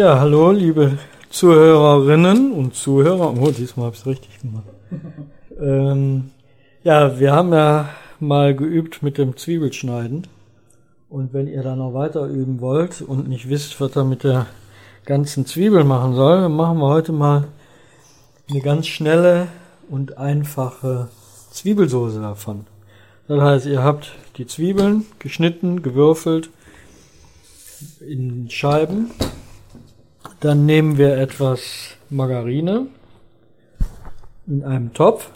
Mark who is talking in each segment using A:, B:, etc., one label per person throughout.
A: Ja, hallo, liebe Zuhörerinnen und Zuhörer. Oh, diesmal habe ich es richtig gemacht. ähm, ja, wir haben ja mal geübt mit dem Zwiebelschneiden. Und wenn ihr da noch weiter üben wollt und nicht wisst, was er mit der ganzen Zwiebel machen soll, dann machen wir heute mal eine ganz schnelle und einfache Zwiebelsoße davon. Das heißt, ihr habt die Zwiebeln geschnitten, gewürfelt in Scheiben. Dann nehmen wir etwas Margarine in einem Topf,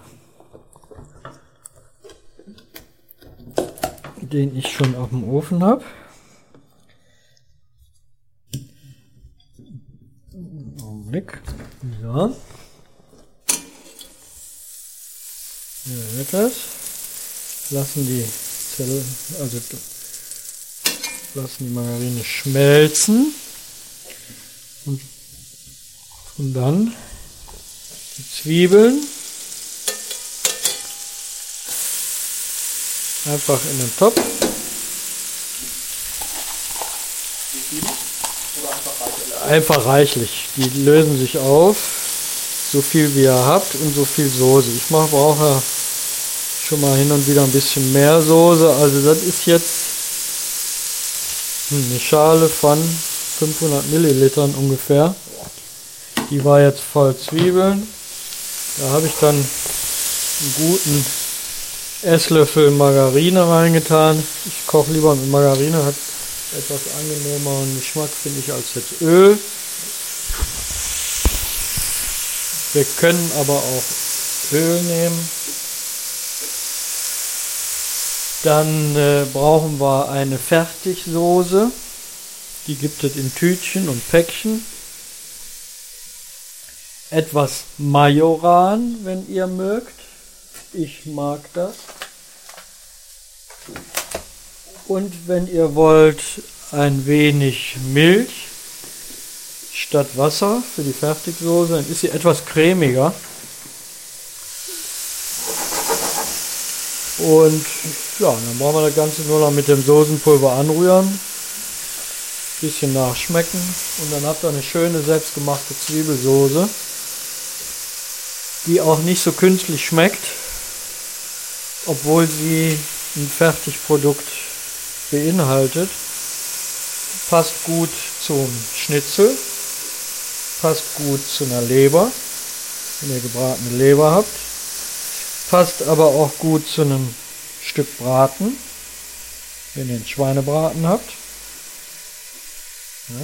A: den ich schon auf dem Ofen habe. Augenblick. So. Ihr hört das. Lassen die Zelle, also lassen die Margarine schmelzen. Und, und dann die Zwiebeln einfach in den Topf. Einfach reichlich. Die lösen sich auf, so viel wie ihr habt und so viel Soße. Ich mache brauche schon mal hin und wieder ein bisschen mehr Soße. Also das ist jetzt eine Schale von 500 Millilitern ungefähr. Die war jetzt voll Zwiebeln. Da habe ich dann einen guten Esslöffel Margarine reingetan. Ich koche lieber mit Margarine, hat etwas angenehmeren Geschmack, finde ich, als jetzt Öl. Wir können aber auch Öl nehmen. Dann äh, brauchen wir eine Fertigsoße. Die gibt es in Tütchen und Päckchen. Etwas Majoran, wenn ihr mögt. Ich mag das. Und wenn ihr wollt, ein wenig Milch statt Wasser für die Fertigsoße, dann ist sie etwas cremiger. Und ja, dann brauchen wir das Ganze nur noch mit dem Soßenpulver anrühren. Bisschen nachschmecken und dann habt ihr eine schöne selbstgemachte Zwiebelsoße, die auch nicht so künstlich schmeckt, obwohl sie ein Fertigprodukt beinhaltet. Passt gut zum Schnitzel, passt gut zu einer Leber, wenn ihr gebratene Leber habt, passt aber auch gut zu einem Stück Braten, wenn ihr einen Schweinebraten habt. Ja.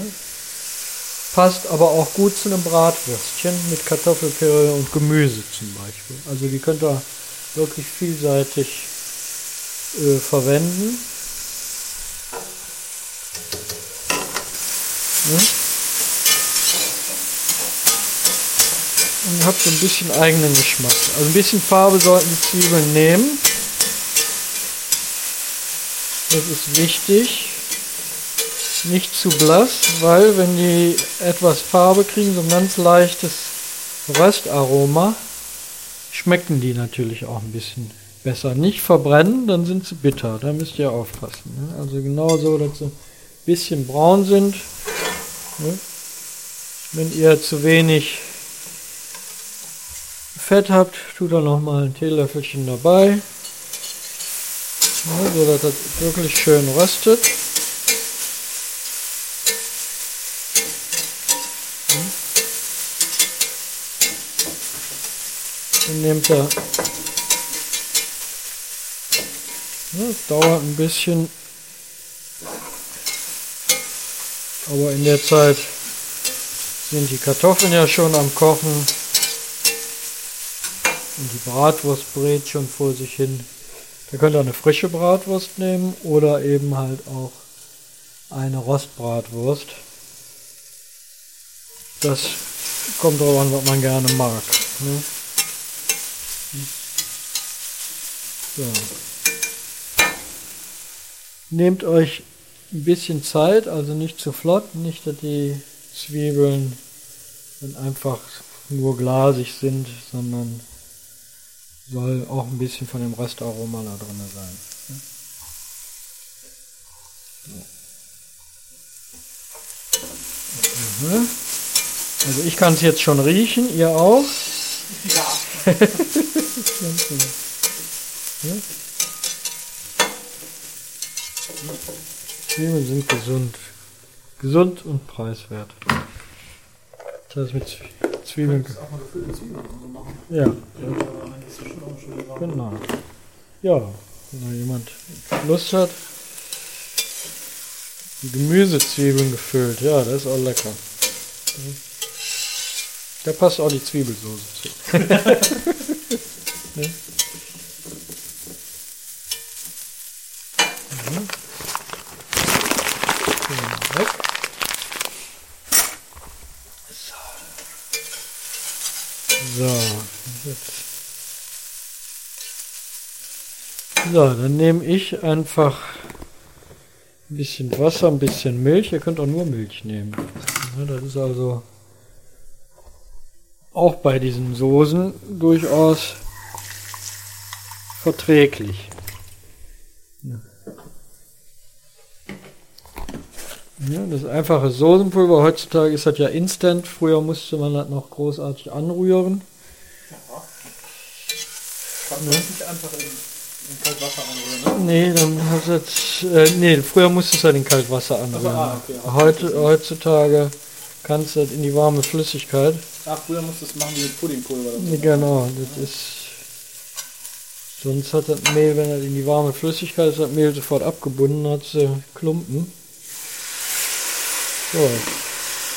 A: Passt aber auch gut zu einem Bratwürstchen mit Kartoffelpüree und Gemüse zum Beispiel. Also die könnt ihr wirklich vielseitig äh, verwenden. Ja. Und habt so ein bisschen eigenen Geschmack. Also ein bisschen Farbe sollten die Zwiebeln nehmen. Das ist wichtig. Nicht zu blass, weil wenn die etwas Farbe kriegen, so ein ganz leichtes Röstaroma, schmecken die natürlich auch ein bisschen besser. Nicht verbrennen, dann sind sie bitter. Da müsst ihr aufpassen. Ne? Also genau so, dass sie ein bisschen braun sind. Ne? Wenn ihr zu wenig Fett habt, tut da noch mal ein Teelöffelchen dabei. Ja, so dass das wirklich schön röstet. Dann nehmt er. Das dauert ein bisschen. Aber in der Zeit sind die Kartoffeln ja schon am Kochen. Und die Bratwurst brät schon vor sich hin. Da könnt ihr eine frische Bratwurst nehmen oder eben halt auch eine Rostbratwurst. Das kommt darauf an, was man gerne mag. Ne? So. Nehmt euch ein bisschen Zeit, also nicht zu flott, nicht, dass die Zwiebeln dann einfach nur glasig sind, sondern soll auch ein bisschen von dem Röstaroma da drin sein. Ne? Also ich kann es jetzt schon riechen, ihr auch?
B: Ja.
A: Zwiebeln sind gesund. Gesund und preiswert. Das heißt mit Zwie- Zwiebeln.
B: Das auch mal gefüllte Zwiebeln machen.
A: Ja, genau. Ja, wenn da jemand Lust hat. Die Gemüsezwiebeln gefüllt, ja, das ist auch lecker. Da passt auch die Zwiebelsoße zu. ne? Mhm. So, weg. So. So, jetzt. So, dann nehme ich einfach ein bisschen Wasser, ein bisschen Milch. Ihr könnt auch nur Milch nehmen. Ja, das ist also auch bei diesen Soßen durchaus verträglich. Ja. Ja, das einfache Soßenpulver, heutzutage ist das ja instant. Früher musste man das noch großartig anrühren.
B: Ja. Kann man das nicht einfach in, in kaltes Wasser anrühren, ne?
A: Nee, dann hast du jetzt, äh, nee, früher musstest du halt in kaltes anrühren.
B: Also, ah, okay, ja.
A: Heute, heutzutage kannst du das in die warme Flüssigkeit.
B: Ach, früher musstest du es machen wie mit Puddingpulver. so.
A: Nee, genau, das ist. Sonst hat das Mehl, wenn das in die warme Flüssigkeit ist, das Mehl sofort abgebunden, hat sie Klumpen. So,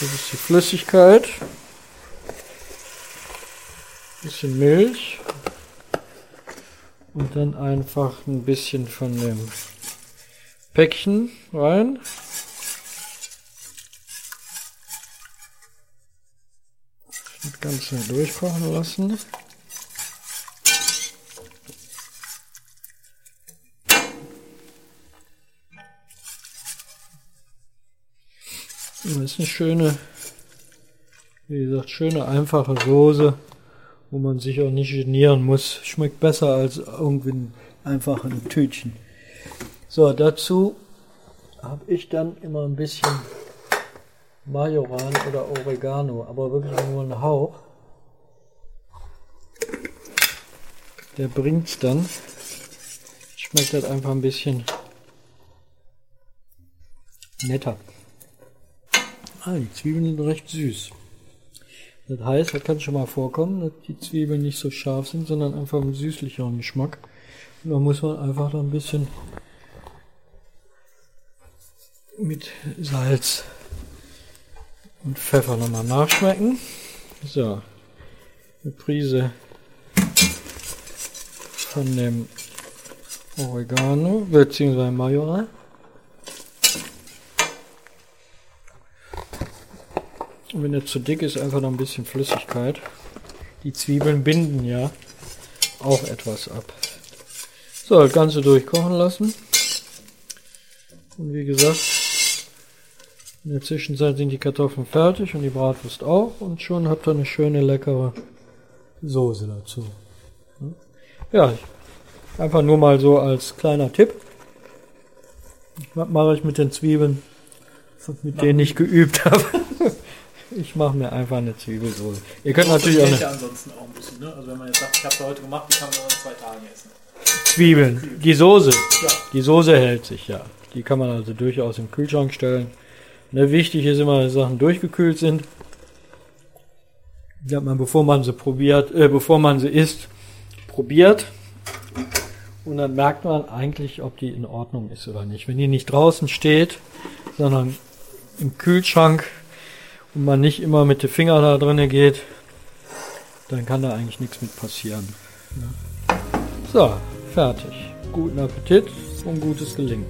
A: das ist die Flüssigkeit. Bisschen Milch. Und dann einfach ein bisschen von dem Päckchen rein. Das Ganze durchkochen lassen. Das ist eine schöne, wie gesagt, schöne einfache Soße, wo man sich auch nicht genieren muss. Schmeckt besser als irgendwie ein einfaches Tütchen. So, dazu habe ich dann immer ein bisschen Majoran oder Oregano, aber wirklich nur einen Hauch. Der bringt's dann. Schmeckt halt einfach ein bisschen netter. Ah, die Zwiebeln sind recht süß. Das heißt, das kann schon mal vorkommen, dass die Zwiebeln nicht so scharf sind, sondern einfach einen süßlicheren Geschmack. Und da muss man einfach da ein bisschen mit Salz und Pfeffer nochmal nachschmecken. So, eine Prise von dem Oregano bzw. Majoran. Und wenn er zu dick ist, einfach noch ein bisschen Flüssigkeit. Die Zwiebeln binden ja auch etwas ab. So, das Ganze durchkochen lassen. Und wie gesagt, in der Zwischenzeit sind die Kartoffeln fertig und die Bratwurst auch. Und schon habt ihr eine schöne, leckere Soße dazu. Ja, einfach nur mal so als kleiner Tipp. Was mache ich mit den Zwiebeln, mit denen ich geübt habe? Ich mache mir einfach eine Zwiebelsoße. Ihr könnt natürlich auch
B: ja ansonsten auch ein bisschen, ne? Also wenn man jetzt sagt, ich habe heute gemacht, die kann man in zwei Tagen essen.
A: Zwiebeln. Die Soße.
B: Ja.
A: Die Soße hält sich, ja. Die kann man also durchaus im Kühlschrank stellen. Ne, wichtig ist immer, dass Sachen durchgekühlt sind. Dass man, bevor man sie probiert, äh, bevor man sie isst, probiert. Und dann merkt man eigentlich, ob die in Ordnung ist oder nicht. Wenn die nicht draußen steht, sondern im Kühlschrank und man nicht immer mit den Fingern da drinnen geht, dann kann da eigentlich nichts mit passieren. So, fertig. Guten Appetit und gutes Gelingen.